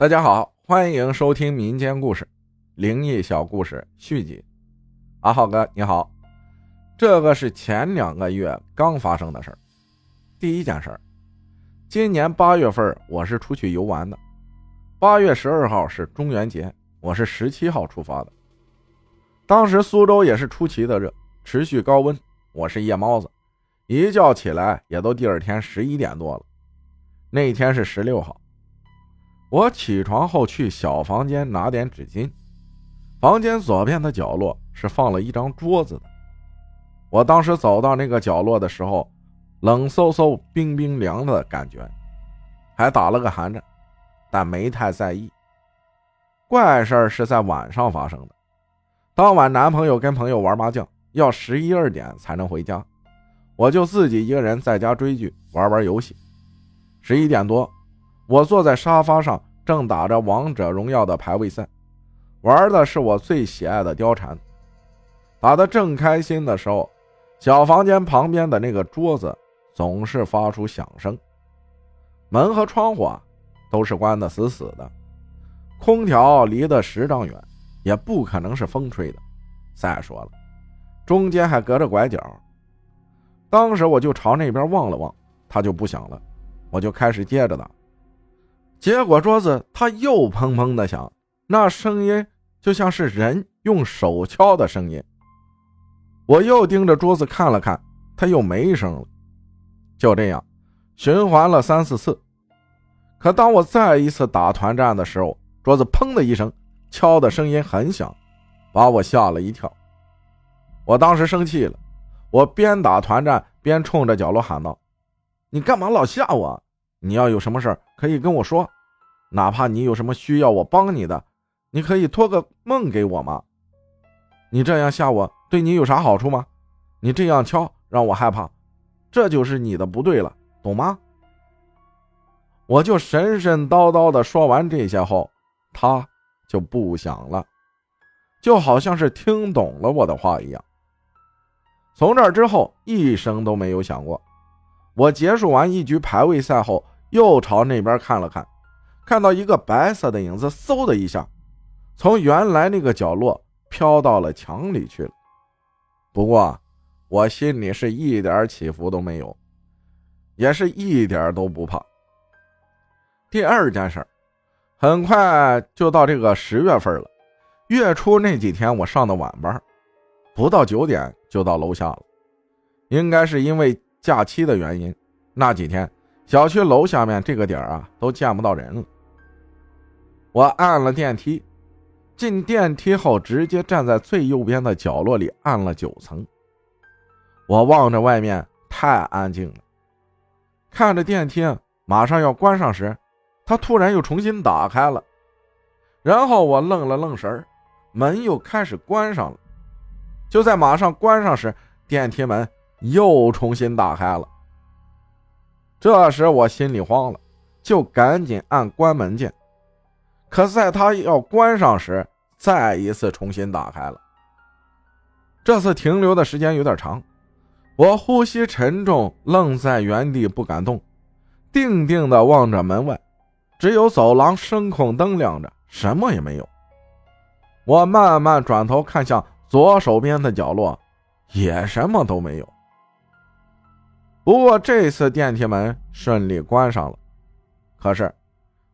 大家好，欢迎收听民间故事《灵异小故事》续集。阿浩哥你好，这个是前两个月刚发生的事儿。第一件事儿，今年八月份我是出去游玩的。八月十二号是中元节，我是十七号出发的。当时苏州也是出奇的热，持续高温。我是夜猫子，一觉起来也都第二天十一点多了。那一天是十六号。我起床后去小房间拿点纸巾，房间左边的角落是放了一张桌子的。我当时走到那个角落的时候，冷飕飕、冰冰凉的感觉，还打了个寒颤，但没太在意。怪事是在晚上发生的。当晚男朋友跟朋友玩麻将，要十一二点才能回家，我就自己一个人在家追剧、玩玩游戏。十一点多。我坐在沙发上，正打着王者荣耀的排位赛，玩的是我最喜爱的貂蝉。打得正开心的时候，小房间旁边的那个桌子总是发出响声，门和窗户啊都是关得死死的，空调离得十丈远，也不可能是风吹的。再说了，中间还隔着拐角。当时我就朝那边望了望，它就不响了，我就开始接着打。结果桌子它又砰砰的响，那声音就像是人用手敲的声音。我又盯着桌子看了看，它又没声了。就这样，循环了三四次。可当我再一次打团战的时候，桌子砰的一声，敲的声音很响，把我吓了一跳。我当时生气了，我边打团战边冲着角落喊道：“你干嘛老吓我？”你要有什么事可以跟我说，哪怕你有什么需要我帮你的，你可以托个梦给我吗？你这样吓我，对你有啥好处吗？你这样敲让我害怕，这就是你的不对了，懂吗？我就神神叨叨的说完这些后，他就不响了，就好像是听懂了我的话一样。从这之后，一声都没有响过。我结束完一局排位赛后，又朝那边看了看，看到一个白色的影子，嗖的一下，从原来那个角落飘到了墙里去了。不过，我心里是一点起伏都没有，也是一点都不怕。第二件事，很快就到这个十月份了。月初那几天，我上的晚班，不到九点就到楼下了，应该是因为。假期的原因，那几天小区楼下面这个点儿啊都见不到人了。我按了电梯，进电梯后直接站在最右边的角落里按了九层。我望着外面太安静了，看着电梯马上要关上时，它突然又重新打开了。然后我愣了愣神儿门又开始关上了。就在马上关上时，电梯门。又重新打开了。这时我心里慌了，就赶紧按关门键。可在他要关上时，再一次重新打开了。这次停留的时间有点长，我呼吸沉重，愣在原地不敢动，定定的望着门外，只有走廊声控灯亮着，什么也没有。我慢慢转头看向左手边的角落，也什么都没有。不过这次电梯门顺利关上了，可是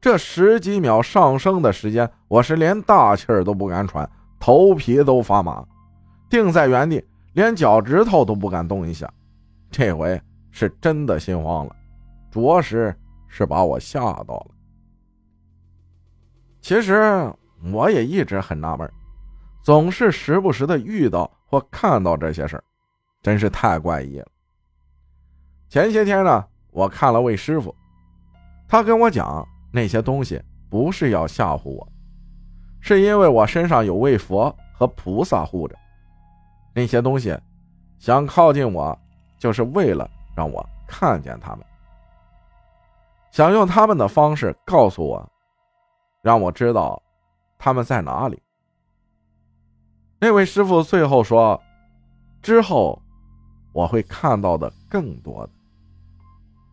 这十几秒上升的时间，我是连大气儿都不敢喘，头皮都发麻，定在原地，连脚趾头都不敢动一下。这回是真的心慌了，着实是把我吓到了。其实我也一直很纳闷，总是时不时的遇到或看到这些事儿，真是太怪异了。前些天呢，我看了位师傅，他跟我讲那些东西不是要吓唬我，是因为我身上有位佛和菩萨护着，那些东西想靠近我，就是为了让我看见他们，想用他们的方式告诉我，让我知道他们在哪里。那位师傅最后说，之后我会看到的更多的。